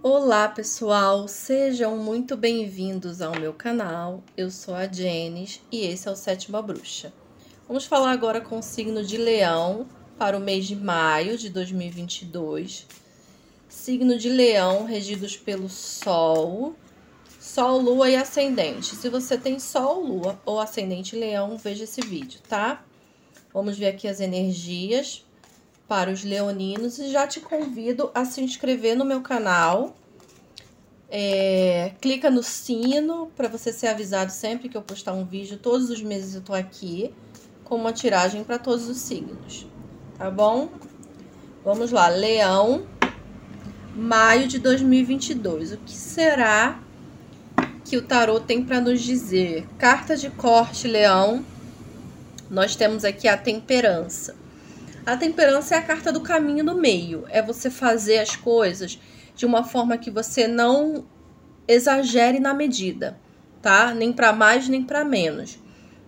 Olá pessoal, sejam muito bem-vindos ao meu canal. Eu sou a Jenis e esse é o Sétima Bruxa. Vamos falar agora com o signo de Leão para o mês de maio de 2022. Signo de Leão regidos pelo Sol, Sol, Lua e Ascendente. Se você tem Sol, Lua ou Ascendente Leão, veja esse vídeo, tá? Vamos ver aqui as energias para os leoninos e já te convido a se inscrever no meu canal. É, clica no sino para você ser avisado sempre que eu postar um vídeo. Todos os meses eu tô aqui com uma tiragem para todos os signos, tá bom? Vamos lá, Leão, maio de 2022. O que será que o tarô tem para nos dizer? Carta de corte, Leão. Nós temos aqui a temperança. A temperança é a carta do caminho do meio. É você fazer as coisas de uma forma que você não exagere na medida, tá? Nem para mais nem para menos.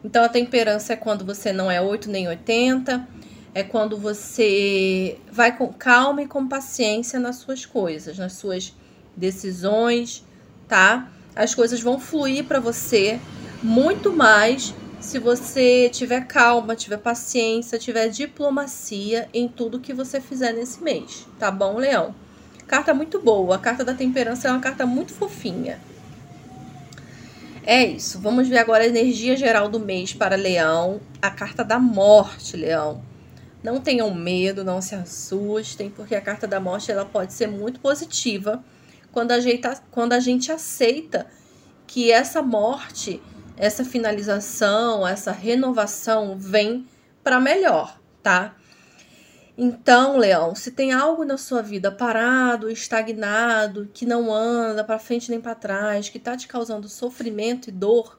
Então a temperança é quando você não é 8 nem 80, é quando você vai com calma e com paciência nas suas coisas, nas suas decisões, tá? As coisas vão fluir para você muito mais se você tiver calma, tiver paciência, tiver diplomacia em tudo que você fizer nesse mês, tá bom, Leão? Carta muito boa. A carta da temperança é uma carta muito fofinha. É isso. Vamos ver agora a energia geral do mês para Leão. A carta da morte, Leão. Não tenham medo, não se assustem, porque a carta da morte ela pode ser muito positiva quando a gente, quando a gente aceita que essa morte essa finalização, essa renovação vem para melhor, tá? Então, Leão, se tem algo na sua vida parado, estagnado, que não anda para frente nem para trás, que tá te causando sofrimento e dor,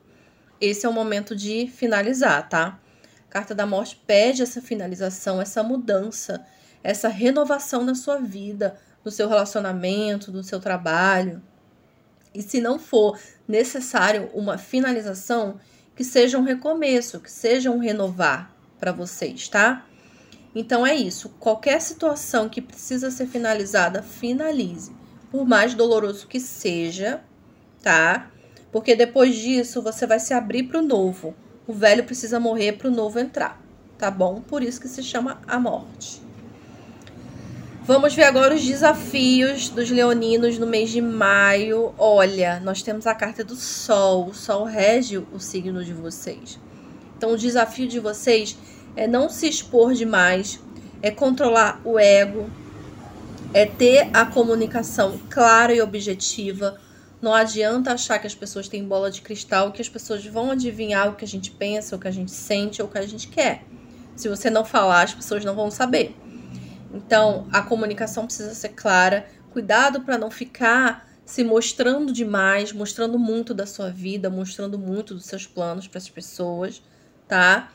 esse é o momento de finalizar, tá? A carta da morte pede essa finalização, essa mudança, essa renovação na sua vida, no seu relacionamento, no seu trabalho. E se não for necessário uma finalização, que seja um recomeço, que seja um renovar para vocês, tá? Então é isso. Qualquer situação que precisa ser finalizada, finalize. Por mais doloroso que seja, tá? Porque depois disso você vai se abrir para o novo. O velho precisa morrer para o novo entrar, tá bom? Por isso que se chama a morte. Vamos ver agora os desafios dos leoninos no mês de maio. Olha, nós temos a carta do Sol. O Sol rege o signo de vocês. Então, o desafio de vocês é não se expor demais, é controlar o ego, é ter a comunicação clara e objetiva. Não adianta achar que as pessoas têm bola de cristal, que as pessoas vão adivinhar o que a gente pensa, o que a gente sente ou o que a gente quer. Se você não falar, as pessoas não vão saber. Então, a comunicação precisa ser clara. Cuidado para não ficar se mostrando demais, mostrando muito da sua vida, mostrando muito dos seus planos para as pessoas, tá?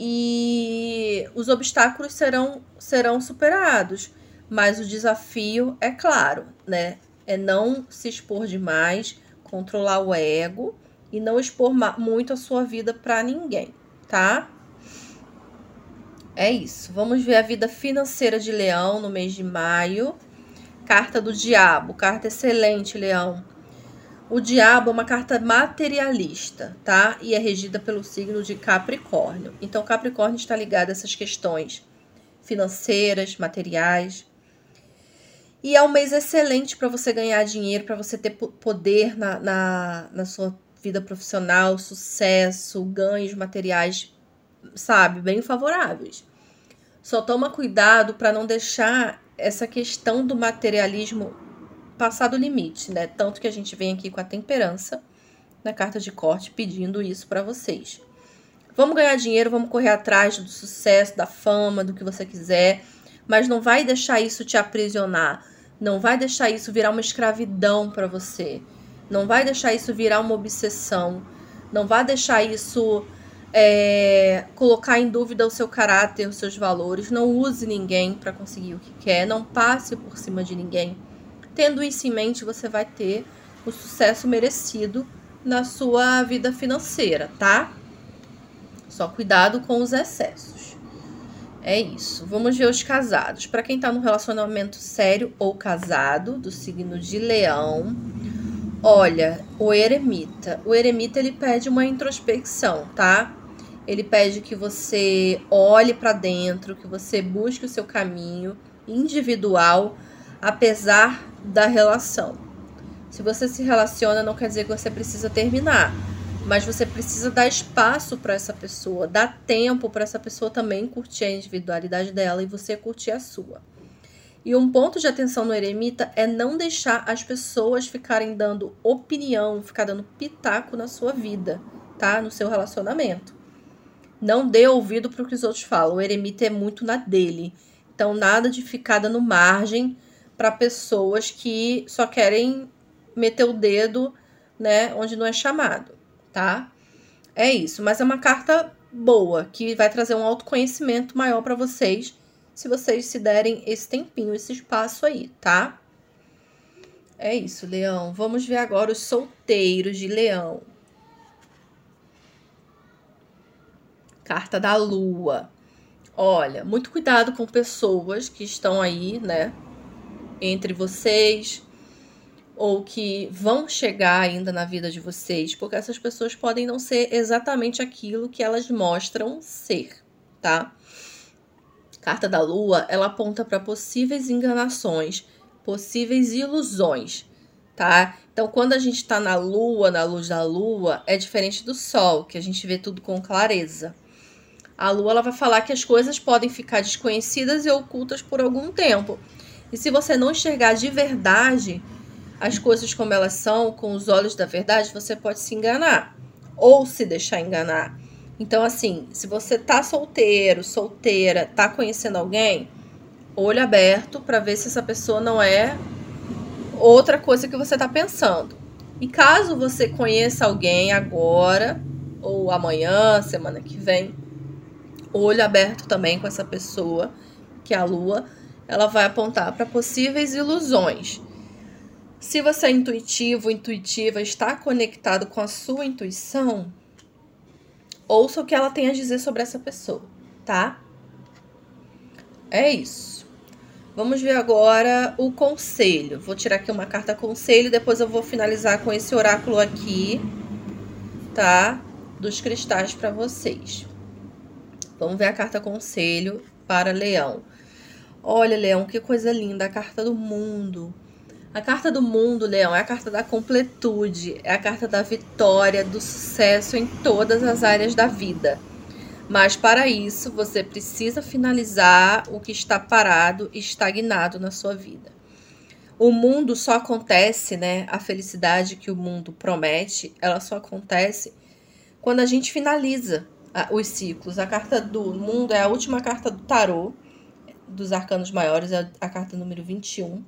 E os obstáculos serão serão superados, mas o desafio é claro, né? É não se expor demais, controlar o ego e não expor muito a sua vida para ninguém, tá? É isso. Vamos ver a vida financeira de Leão no mês de maio. Carta do Diabo, carta excelente, Leão. O Diabo é uma carta materialista, tá? E é regida pelo signo de Capricórnio. Então, Capricórnio está ligado a essas questões financeiras, materiais. E é um mês excelente para você ganhar dinheiro, para você ter poder na, na, na sua vida profissional, sucesso, ganhos materiais sabe, bem favoráveis. Só toma cuidado para não deixar essa questão do materialismo passar do limite, né? Tanto que a gente vem aqui com a temperança na carta de corte pedindo isso para vocês. Vamos ganhar dinheiro, vamos correr atrás do sucesso, da fama, do que você quiser, mas não vai deixar isso te aprisionar, não vai deixar isso virar uma escravidão para você, não vai deixar isso virar uma obsessão, não vai deixar isso é, colocar em dúvida o seu caráter, os seus valores. Não use ninguém para conseguir o que quer. Não passe por cima de ninguém. Tendo isso em mente, você vai ter o sucesso merecido na sua vida financeira, tá? Só cuidado com os excessos. É isso. Vamos ver os casados. Para quem tá no relacionamento sério ou casado, do signo de Leão, olha, o eremita. O eremita ele pede uma introspecção, tá? Ele pede que você olhe para dentro, que você busque o seu caminho individual, apesar da relação. Se você se relaciona, não quer dizer que você precisa terminar mas você precisa dar espaço para essa pessoa, dar tempo para essa pessoa também curtir a individualidade dela e você curtir a sua. E um ponto de atenção no eremita é não deixar as pessoas ficarem dando opinião, ficar dando pitaco na sua vida, tá? No seu relacionamento. Não dê ouvido para o que os outros falam. O eremita é muito na dele. Então, nada de ficar dando margem para pessoas que só querem meter o dedo, né, onde não é chamado tá? É isso, mas é uma carta boa que vai trazer um autoconhecimento maior para vocês, se vocês se derem esse tempinho, esse espaço aí, tá? É isso, Leão. Vamos ver agora os solteiros de Leão. Carta da Lua. Olha, muito cuidado com pessoas que estão aí, né? Entre vocês, ou que vão chegar ainda na vida de vocês, porque essas pessoas podem não ser exatamente aquilo que elas mostram ser, tá? Carta da Lua, ela aponta para possíveis enganações, possíveis ilusões, tá? Então, quando a gente está na Lua, na luz da Lua, é diferente do Sol, que a gente vê tudo com clareza. A Lua ela vai falar que as coisas podem ficar desconhecidas e ocultas por algum tempo. E se você não enxergar de verdade, as coisas como elas são, com os olhos da verdade, você pode se enganar ou se deixar enganar. Então, assim, se você tá solteiro, solteira, tá conhecendo alguém, olho aberto para ver se essa pessoa não é outra coisa que você tá pensando. E caso você conheça alguém agora ou amanhã, semana que vem, olho aberto também com essa pessoa, que é a lua, ela vai apontar para possíveis ilusões. Se você é intuitivo, intuitiva, está conectado com a sua intuição, ouça o que ela tem a dizer sobre essa pessoa, tá? É isso. Vamos ver agora o conselho. Vou tirar aqui uma carta conselho, depois eu vou finalizar com esse oráculo aqui, tá? Dos cristais para vocês. Vamos ver a carta conselho para Leão. Olha, Leão, que coisa linda, a carta do mundo. A carta do mundo, Leão, é a carta da completude, é a carta da vitória, do sucesso em todas as áreas da vida. Mas para isso, você precisa finalizar o que está parado e estagnado na sua vida. O mundo só acontece, né? A felicidade que o mundo promete, ela só acontece quando a gente finaliza os ciclos. A carta do mundo é a última carta do tarô, dos arcanos maiores, é a carta número 21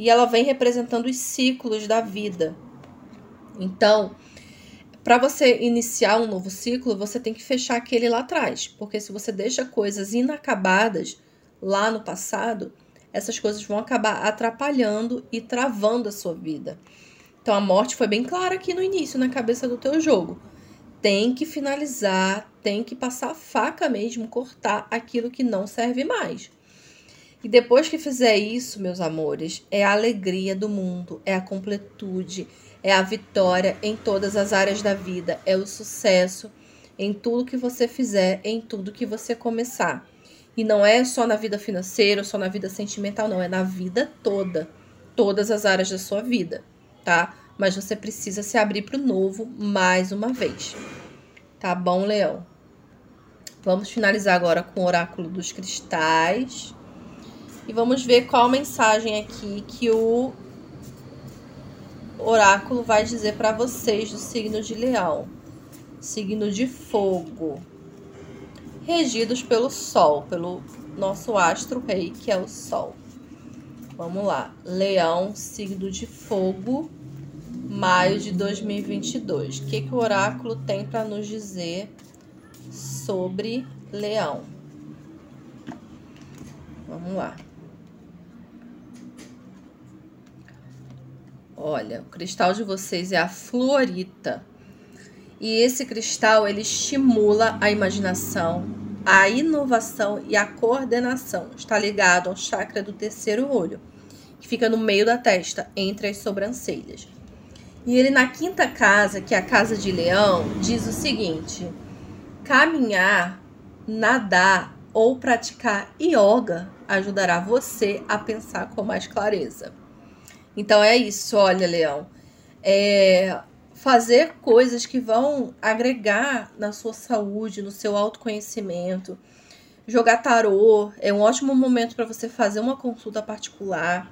e ela vem representando os ciclos da vida. Então, para você iniciar um novo ciclo, você tem que fechar aquele lá atrás, porque se você deixa coisas inacabadas lá no passado, essas coisas vão acabar atrapalhando e travando a sua vida. Então a morte foi bem clara aqui no início na cabeça do teu jogo. Tem que finalizar, tem que passar a faca mesmo, cortar aquilo que não serve mais. E depois que fizer isso, meus amores, é a alegria do mundo, é a completude, é a vitória em todas as áreas da vida, é o sucesso em tudo que você fizer, em tudo que você começar. E não é só na vida financeira, só na vida sentimental, não, é na vida toda, todas as áreas da sua vida, tá? Mas você precisa se abrir para o novo mais uma vez. Tá bom, Leão? Vamos finalizar agora com o oráculo dos cristais. E vamos ver qual mensagem aqui que o oráculo vai dizer para vocês do signo de Leão. Signo de fogo. Regidos pelo Sol, pelo nosso astro rei, que é o Sol. Vamos lá. Leão, signo de fogo, maio de 2022. O que, que o oráculo tem para nos dizer sobre Leão? Vamos lá. Olha, o cristal de vocês é a fluorita. E esse cristal, ele estimula a imaginação, a inovação e a coordenação. Está ligado ao chakra do terceiro olho, que fica no meio da testa, entre as sobrancelhas. E ele na quinta casa, que é a casa de leão, diz o seguinte: caminhar, nadar ou praticar yoga ajudará você a pensar com mais clareza. Então é isso, olha, leão. É, fazer coisas que vão agregar na sua saúde, no seu autoconhecimento. Jogar tarô é um ótimo momento para você fazer uma consulta particular,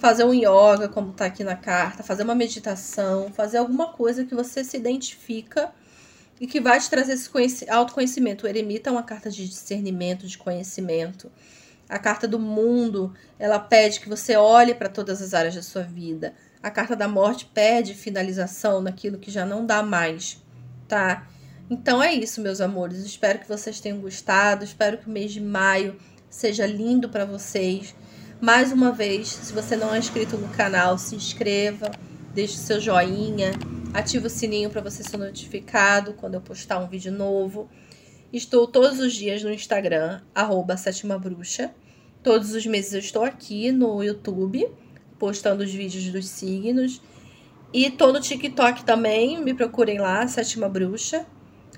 fazer um yoga, como está aqui na carta, fazer uma meditação, fazer alguma coisa que você se identifica e que vai te trazer esse autoconhecimento. O eremita é uma carta de discernimento, de conhecimento. A carta do mundo, ela pede que você olhe para todas as áreas da sua vida a carta da morte pede finalização naquilo que já não dá mais, tá? Então é isso, meus amores. Espero que vocês tenham gostado. Espero que o mês de maio seja lindo para vocês. Mais uma vez, se você não é inscrito no canal, se inscreva, deixe seu joinha, ative o sininho para você ser notificado quando eu postar um vídeo novo. Estou todos os dias no Instagram, arroba Sétima Bruxa. Todos os meses eu estou aqui no YouTube postando os vídeos dos signos. E tô no TikTok também, me procurem lá, Sétima Bruxa.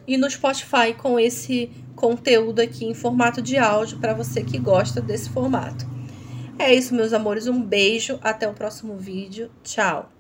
E no Spotify com esse conteúdo aqui em formato de áudio para você que gosta desse formato. É isso, meus amores. Um beijo. Até o próximo vídeo. Tchau.